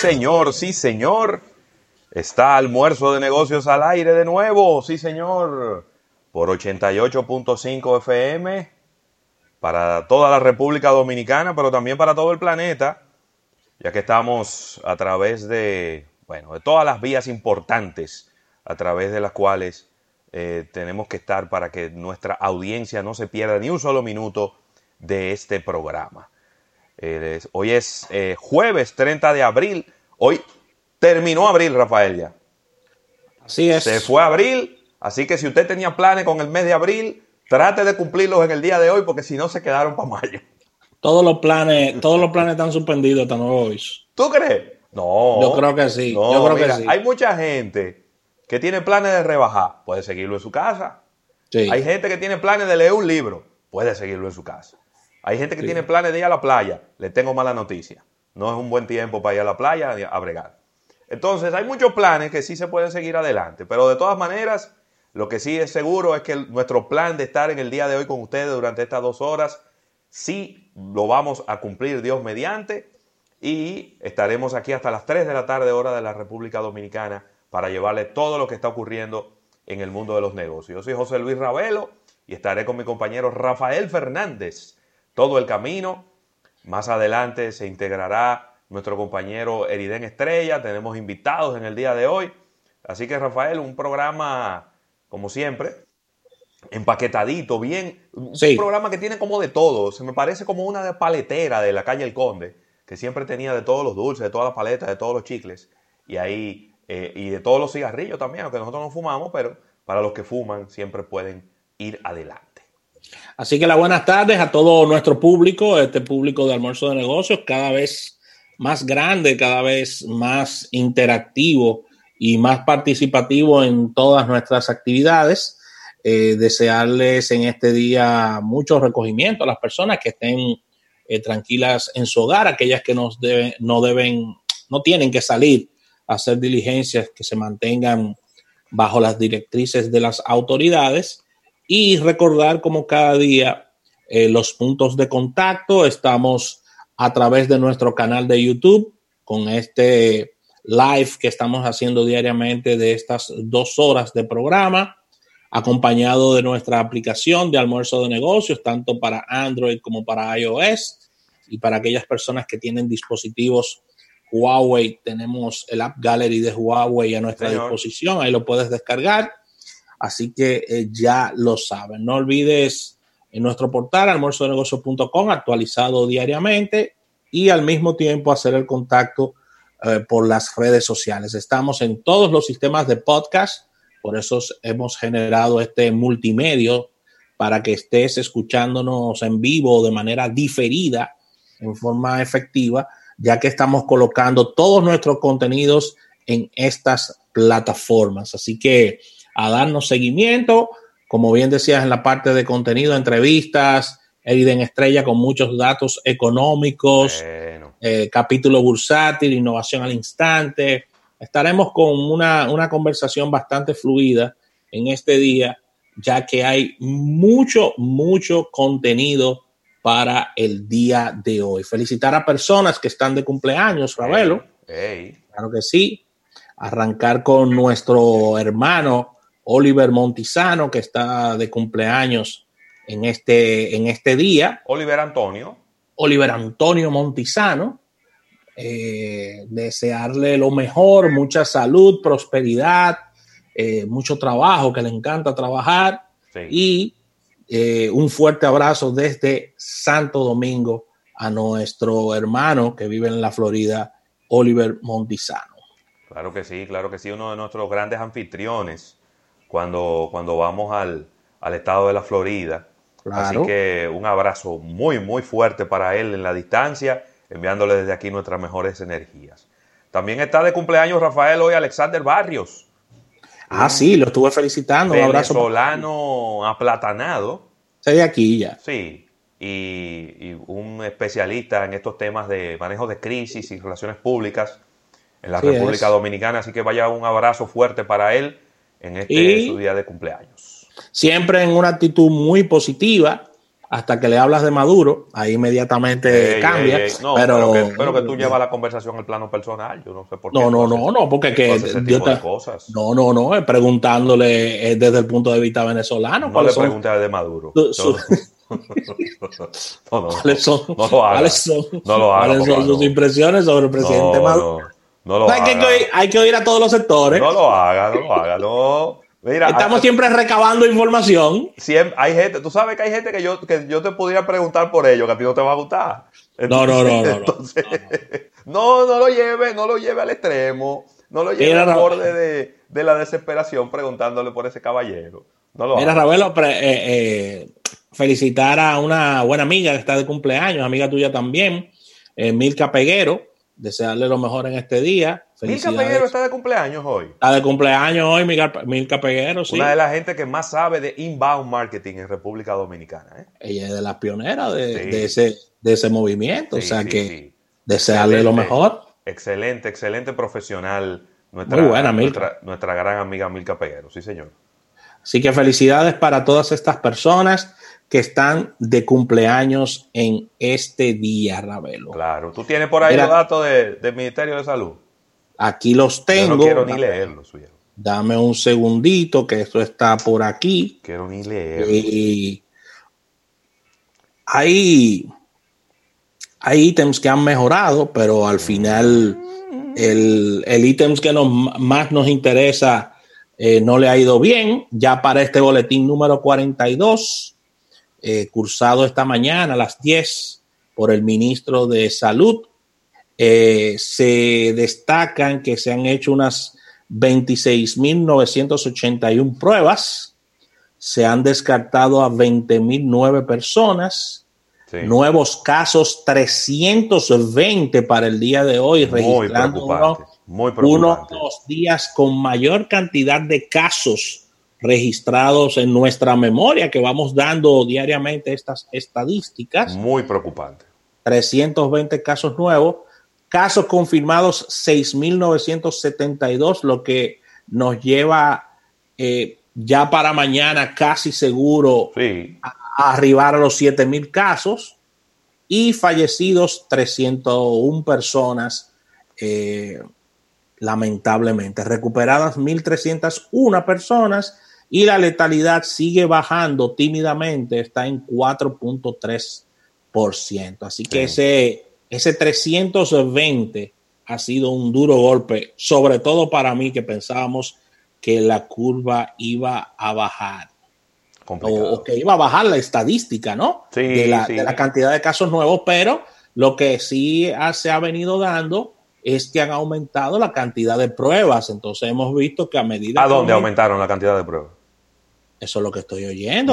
Señor, sí, señor. Está almuerzo de negocios al aire de nuevo, sí, señor. Por 88.5 FM para toda la República Dominicana, pero también para todo el planeta, ya que estamos a través de, bueno, de todas las vías importantes a través de las cuales eh, tenemos que estar para que nuestra audiencia no se pierda ni un solo minuto de este programa hoy es eh, jueves 30 de abril. Hoy terminó abril, Rafael, ya. Así es. Se fue abril, así que si usted tenía planes con el mes de abril, trate de cumplirlos en el día de hoy, porque si no se quedaron para mayo. Todos los planes, todos los planes están suspendidos hasta nuevo aviso. ¿Tú crees? No. Yo creo que sí. yo creo que sí. Hay mucha gente que tiene planes de rebajar, puede seguirlo en su casa. Hay gente que tiene planes de leer un libro, puede seguirlo en su casa. Hay gente que tiene planes de ir a la playa. Le tengo mala noticia. No es un buen tiempo para ir a la playa a bregar. Entonces, hay muchos planes que sí se pueden seguir adelante. Pero de todas maneras, lo que sí es seguro es que nuestro plan de estar en el día de hoy con ustedes durante estas dos horas, sí lo vamos a cumplir Dios mediante. Y estaremos aquí hasta las 3 de la tarde, hora de la República Dominicana, para llevarle todo lo que está ocurriendo en el mundo de los negocios. Yo soy José Luis Ravelo y estaré con mi compañero Rafael Fernández todo el camino. Más adelante se integrará nuestro compañero Eriden Estrella. Tenemos invitados en el día de hoy. Así que Rafael, un programa, como siempre, empaquetadito, bien. Un programa que tiene como de todo. Se me parece como una paletera de la calle El Conde, que siempre tenía de todos los dulces, de todas las paletas, de todos los chicles. Y ahí, eh, y de todos los cigarrillos también, aunque nosotros no fumamos, pero para los que fuman siempre pueden ir adelante. Así que las buenas tardes a todo nuestro público, este público de almuerzo de negocios, cada vez más grande, cada vez más interactivo y más participativo en todas nuestras actividades. Eh, desearles en este día mucho recogimiento a las personas que estén eh, tranquilas en su hogar, aquellas que deben, no deben, no tienen que salir a hacer diligencias, que se mantengan bajo las directrices de las autoridades y recordar como cada día eh, los puntos de contacto. Estamos a través de nuestro canal de YouTube con este live que estamos haciendo diariamente de estas dos horas de programa, acompañado de nuestra aplicación de almuerzo de negocios, tanto para Android como para iOS. Y para aquellas personas que tienen dispositivos Huawei, tenemos el App Gallery de Huawei a nuestra disposición, ahí lo puedes descargar. Así que eh, ya lo saben. No olvides en nuestro portal almuerzodenegocios.com actualizado diariamente y al mismo tiempo hacer el contacto eh, por las redes sociales. Estamos en todos los sistemas de podcast, por eso hemos generado este multimedio para que estés escuchándonos en vivo de manera diferida, en forma efectiva, ya que estamos colocando todos nuestros contenidos en estas plataformas. Así que a darnos seguimiento. Como bien decías en la parte de contenido, entrevistas, Eriden Estrella con muchos datos económicos, eh, capítulo bursátil, innovación al instante. Estaremos con una, una conversación bastante fluida en este día, ya que hay mucho, mucho contenido para el día de hoy. Felicitar a personas que están de cumpleaños, Ravelo. Claro que sí. Arrancar con nuestro hermano Oliver Montizano, que está de cumpleaños en este, en este día. Oliver Antonio. Oliver Antonio Montizano. Eh, desearle lo mejor, mucha salud, prosperidad, eh, mucho trabajo, que le encanta trabajar. Y eh, un fuerte abrazo desde Santo Domingo a nuestro hermano que vive en la Florida, Oliver Montizano. Claro que sí, claro que sí, uno de nuestros grandes anfitriones cuando, cuando vamos al, estado de la Florida. Así que un abrazo muy, muy fuerte para él en la distancia, enviándole desde aquí nuestras mejores energías. También está de cumpleaños Rafael hoy Alexander Barrios, Ah, sí, lo estuve felicitando. Un abrazo. Venezolano aplatanado. de aquí ya. Sí, y, un especialista en estos temas de manejo de crisis y relaciones públicas en la República Dominicana. Así que vaya un abrazo fuerte para él en este su día de cumpleaños. Siempre en una actitud muy positiva hasta que le hablas de Maduro, ahí inmediatamente cambia. No, pero, que, tú llevas la conversación al plano personal, yo no sé por qué. No, no, no, no, porque que cosas. No, no, no, preguntándole desde el punto de vista venezolano. No le de Maduro. no, no, ¿Cuáles son, no lo ¿cuáles no lo ¿cuáles son sus impresiones sobre el presidente Maduro? No, lo hay, que, hay que oír a todos los sectores. No lo haga, no lo haga, no. Estamos siempre recabando información. Siempre, hay gente, tú sabes que hay gente que yo, que yo te pudiera preguntar por ello, que a ti no te va a gustar. no, no, no, no, no, no, lo lleve, no lo lleve al extremo, no lo lleve al borde de, de, la desesperación preguntándole por ese caballero. No lo Mira, Ravelo, eh, eh, felicitar a una buena amiga que está de cumpleaños, amiga tuya también, eh, Milka Peguero, desearle lo mejor en este día. Milka Peguero está de cumpleaños hoy. Está de cumpleaños hoy, Milka, Peguero, sí. Una de las gente que más sabe de inbound marketing en República Dominicana. ¿eh? Ella es de las pioneras de, ese, de ese movimiento, o sea que desearle lo mejor. Excelente, excelente profesional. Nuestra, Muy buena, Milka. Nuestra, gran amiga Milka Peguero, sí señor. Así que felicidades para todas estas personas que están de cumpleaños en este día, Ravelo. Claro, tú tienes por ahí los datos del Ministerio de Salud. Aquí los tengo. no quiero ni leerlos, Dame un segundito, que esto está por aquí. Quiero ni leerlo. Y hay, hay ítems que han mejorado, pero al final el, el ítems que nos, más nos interesa eh, no le ha ido bien. Ya para este boletín número 42 eh, cursado esta mañana a las 10 por el ministro de Salud. Eh, se destacan que se han hecho unas 26.981 pruebas, se han descartado a 20.009 personas, nuevos casos 320 para el día de hoy, registrando uno, uno de los días con mayor cantidad de casos registrados en nuestra memoria, que vamos dando diariamente estas estadísticas. Muy preocupante. 320 casos nuevos, casos confirmados 6.972, lo que nos lleva eh, ya para mañana casi seguro a, arribar a los 7.000 casos y fallecidos 301 personas. Eh, lamentablemente, recuperadas 1.301 personas y la letalidad sigue bajando tímidamente, está en 4.3%. Así que ese, ese 320 ha sido un duro golpe, sobre todo para mí que pensábamos que la curva iba a bajar. O, que iba a bajar la estadística, ¿no? Sí, de, la, de, la, cantidad de casos nuevos, pero lo que sí se ha venido dando es que han aumentado la cantidad de pruebas. Entonces hemos visto que a medida... ¿A dónde aumentaron la cantidad de pruebas? Eso es lo que estoy oyendo.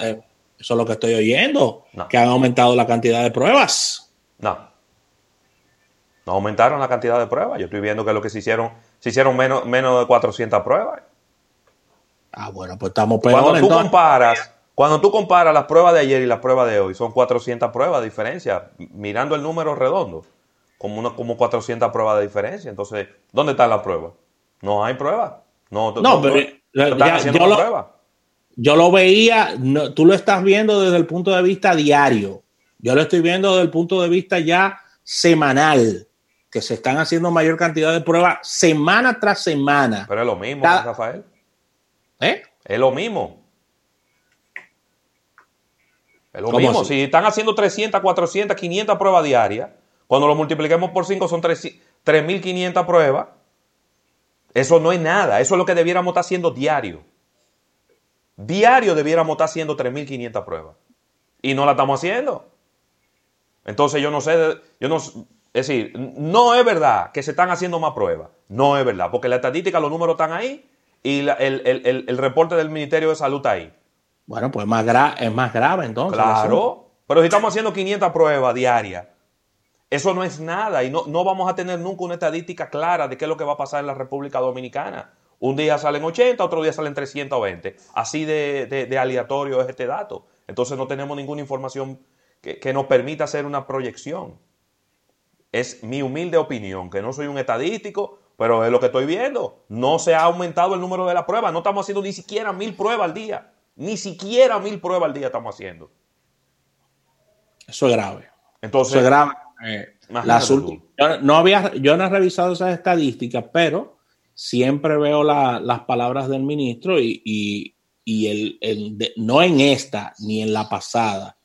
Eh, eso es lo que estoy oyendo. Que han aumentado la cantidad de pruebas. No. No aumentaron la cantidad de pruebas. Yo estoy viendo que lo que se hicieron, se hicieron menos, menos de 400 pruebas. Ah, bueno, pues estamos peor. Cuando tú comparas, cuando tú comparas las pruebas de ayer y las pruebas de hoy, son 400 pruebas de diferencia. Mirando el número redondo, como, una, como 400 pruebas de diferencia. Entonces, ¿dónde están las pruebas? No hay pruebas. No, no, pero haciendo yo, lo, yo lo veía, tú lo estás viendo desde el punto de vista diario. Yo lo estoy viendo desde el punto de vista ya semanal, que se están haciendo mayor cantidad de pruebas semana tras semana. Pero es lo mismo, Rafael. ¿Eh? Es lo mismo. Es lo mismo, si están haciendo 300, 400, 500 pruebas diarias, cuando lo multipliquemos por 5 son 3.500 pruebas. Eso no es nada, eso es lo que debiéramos estar haciendo diario. Diario debiéramos estar haciendo 3.500 pruebas. Y no la estamos haciendo. Entonces yo no sé, yo no, es decir, no es verdad que se están haciendo más pruebas. No es verdad, porque la estadística, los números están ahí y el, reporte del Ministerio de Salud está ahí. Bueno, pues más es más grave entonces. Claro, pero si estamos haciendo 500 pruebas diarias, eso no es nada y no, no vamos a tener nunca una estadística clara de qué es lo que va a pasar en la República Dominicana. Un día salen 80, otro día salen 320. Así de, aleatorio es este dato. Entonces no tenemos ninguna información que, que, nos permita hacer una proyección. Es mi humilde opinión, que no soy un estadístico, pero es lo que estoy viendo. No se ha aumentado el número de las pruebas. No estamos haciendo ni siquiera mil pruebas al día. Ni siquiera mil pruebas al día estamos haciendo. Eso es grave. Entonces, Eso es grave. Eh, yo, no había, yo no he revisado esas estadísticas, pero siempre veo las palabras del ministro y, el, no en esta ni en la pasada,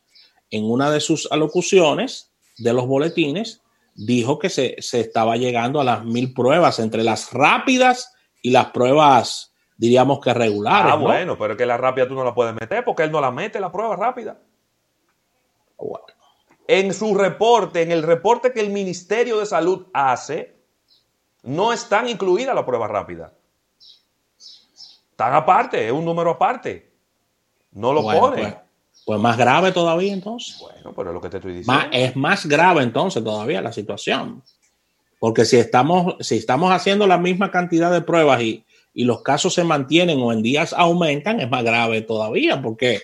en una de sus alocuciones de los boletines, dijo que se, estaba llegando a las mil pruebas entre las rápidas y las pruebas, diríamos que regulares. Ah, bueno, pero es que la rápida tú no la puedes meter porque él no la mete, la prueba rápida. Bueno. En su reporte, en el reporte que el Ministerio de Salud hace, no están incluidas la prueba rápida. Están aparte, es un número aparte. No lo pone. Pues, pues, más grave todavía entonces. Bueno, pero es lo que te estoy diciendo. es más grave entonces todavía la situación. Porque si estamos, si estamos haciendo la misma cantidad de pruebas y, y los casos se mantienen o en días aumentan, es más grave todavía porque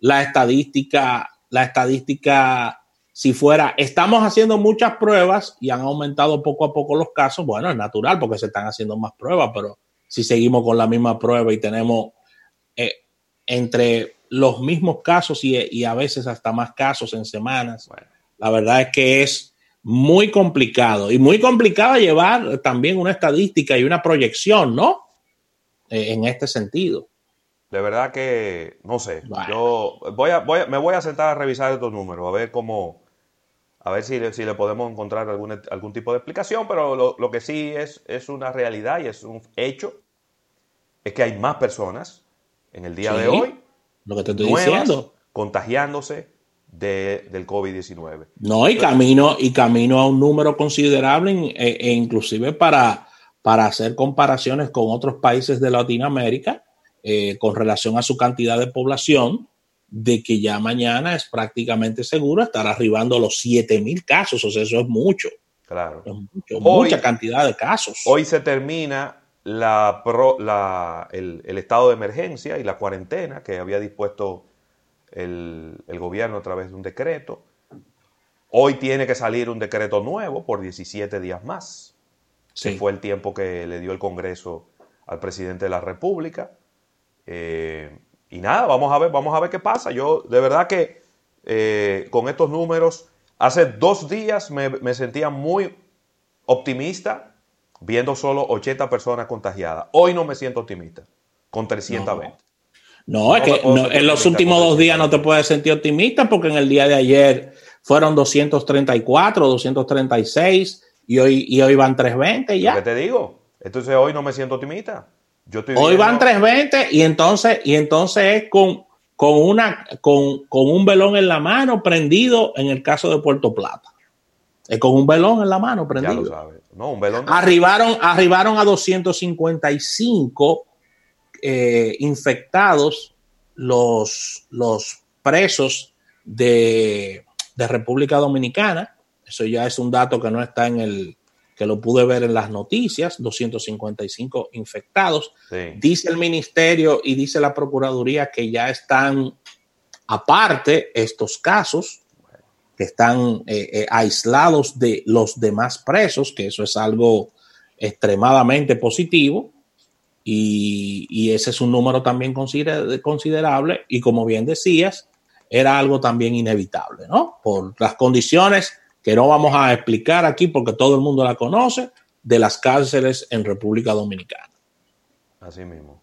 la estadística, la estadística si fuera, estamos haciendo muchas pruebas y han aumentado poco a poco los casos, bueno, es natural porque se están haciendo más pruebas, pero si seguimos con la misma prueba y tenemos eh, entre los mismos casos y, a veces hasta más casos en semanas, la verdad es que es muy complicado y muy complicado llevar también una estadística y una proyección, ¿no? Eh, en este sentido. De verdad que no sé. Yo voy a, voy me voy a sentar a revisar estos números, a ver cómo, a ver si, si le podemos encontrar algún, algún tipo de explicación, pero lo, que sí es, es una realidad y es un hecho, es que hay más personas en el día de hoy lo que te estoy diciendo. contagiándose del COVID-19. No, y camino, y camino a un número considerable e, e, inclusive para, para hacer comparaciones con otros países de Latinoamérica eh, con relación a su cantidad de población de que ya mañana es prácticamente seguro estar arribando a los 7 mil casos. O sea, eso es mucho. Claro. mucha cantidad de casos. Hoy se termina la, el, estado de emergencia y la cuarentena que había dispuesto el, gobierno a través de un decreto. Hoy tiene que salir un decreto nuevo por 17 días más. Sí. fue el tiempo que le dio el Congreso al presidente de la República. Eh, y nada, vamos a ver, vamos a ver qué pasa. Yo de verdad que eh, con estos números, hace dos días me, sentía muy optimista viendo solo 80 personas contagiadas. Hoy no me siento optimista, con 320. No, es que en los últimos dos días no te puedes sentir optimista porque en el día de ayer fueron 234, 236 y hoy, y hoy van 320 ya. ¿Qué te digo? Entonces hoy no me siento optimista. Hoy van 320 y entonces, y entonces es con, con, una, con, un velón en la mano prendido en el caso de Puerto Plata. Es con un velón en la mano prendido. Ya lo sabes. No, un velón. Arribaron, arribaron a 255 eh, infectados los, los presos de, de República Dominicana. Eso ya es un dato que no está en el, que lo pude ver en las noticias, 255 infectados. Dice el ministerio y dice la Procuraduría que ya están aparte estos casos, que están eh, eh, aislados de los demás presos, que eso es algo extremadamente positivo. Y, ese es un número también considerable y como bien decías, era algo también inevitable, ¿no? Por las condiciones que no vamos a explicar aquí porque todo el mundo la conoce, de las cárceles en República Dominicana. Así mismo.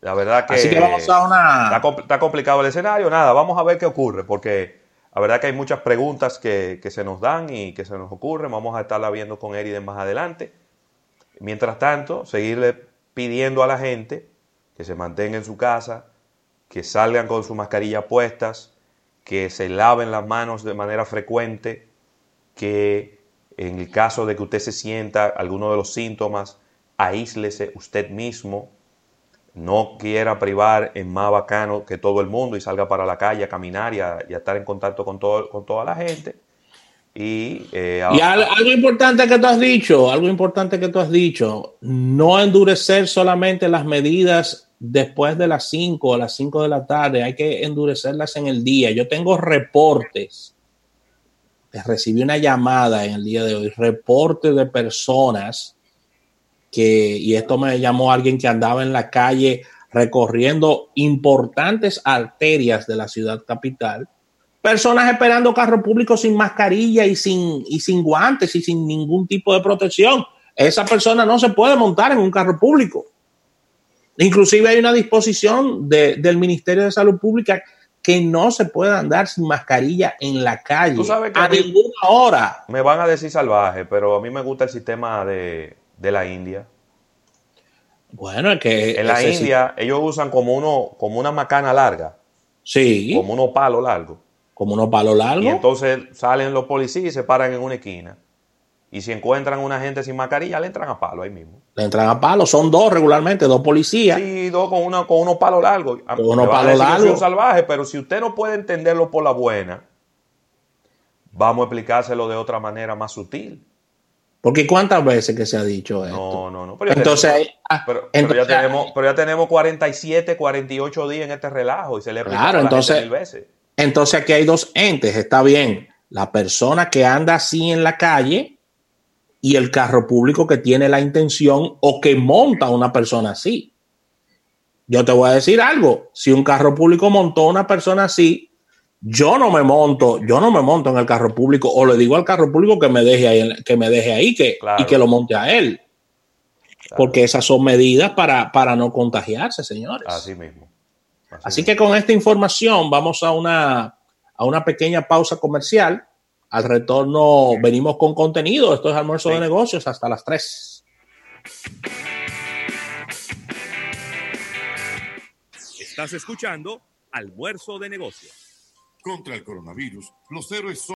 La verdad que, Así que vamos a una... está, complicado el escenario. Nada, vamos a ver qué ocurre, porque la verdad que hay muchas preguntas que, se nos dan y que se nos ocurren. Vamos a estarla viendo con Eriden más adelante. Mientras tanto, seguirle pidiendo a la gente que se mantenga en su casa, que salgan con sus mascarillas puestas, que se laven las manos de manera frecuente, que en el caso de que usted se sienta alguno de los síntomas, aíslese usted mismo, no quiera privar en más bacano que todo el mundo y salga para la calle a caminar y a, estar en contacto con, todo, con toda la gente. Y, eh, algo importante que tú has dicho, algo importante que tú has dicho, no endurecer solamente las medidas después de las 5 o las 5 de la tarde, hay que endurecerlas en el día. Yo tengo reportes, recibí una llamada en el día de hoy, reportes de personas que, y esto me llamó alguien que andaba en la calle recorriendo importantes arterias de la ciudad capital, personas esperando carro público sin mascarilla y sin, y sin guantes y sin ningún tipo de protección. Esa persona no se puede montar en un carro público. Inclusive hay una disposición del Ministerio de Salud Pública que no se puede andar sin mascarilla en la calle a, ninguna hora. Me van a decir salvaje, pero a mí me gusta el sistema de, de la India. Bueno, es que... En la India ellos usan como, uno, como una macana larga. Sí. Como unos palos largos. Como unos palos largos. Y entonces salen los policías y se paran en una esquina. Y si encuentran una gente sin mascarilla, le entran a palo ahí mismo. Le entran a palo, son dos regularmente, dos policías. Sí, dos con, una, con unos palos largos. Con unos palos largos. salvaje, pero si usted no puede entenderlo por la buena, vamos a explicárselo de otra manera más sutil. Porque ¿cuántas veces que se ha dicho esto? No, no, no. Pero entonces, ah, pero, ya tenemos, pero ya tenemos 47, 48 días en este relajo y se le claro, entonces, mil veces. Entonces aquí hay dos entes, está bien. La persona que anda así en la calle y el carro público que tiene la intención o que monta a una persona así. Yo te voy a decir algo, si un carro público montó a una persona así, yo no me monto, yo no me monto en el carro público o le digo al carro público que me deje ahí, que me deje ahí que, y que lo monte a él. Porque esas son medidas para, para no contagiarse, señores. Así mismo. Así, que con esta información vamos a una, a una pequeña pausa comercial. Al retorno venimos con contenido. Esto es almuerzo de negocios hasta las 3. Estás escuchando almuerzo de negocios contra el coronavirus, los héroes son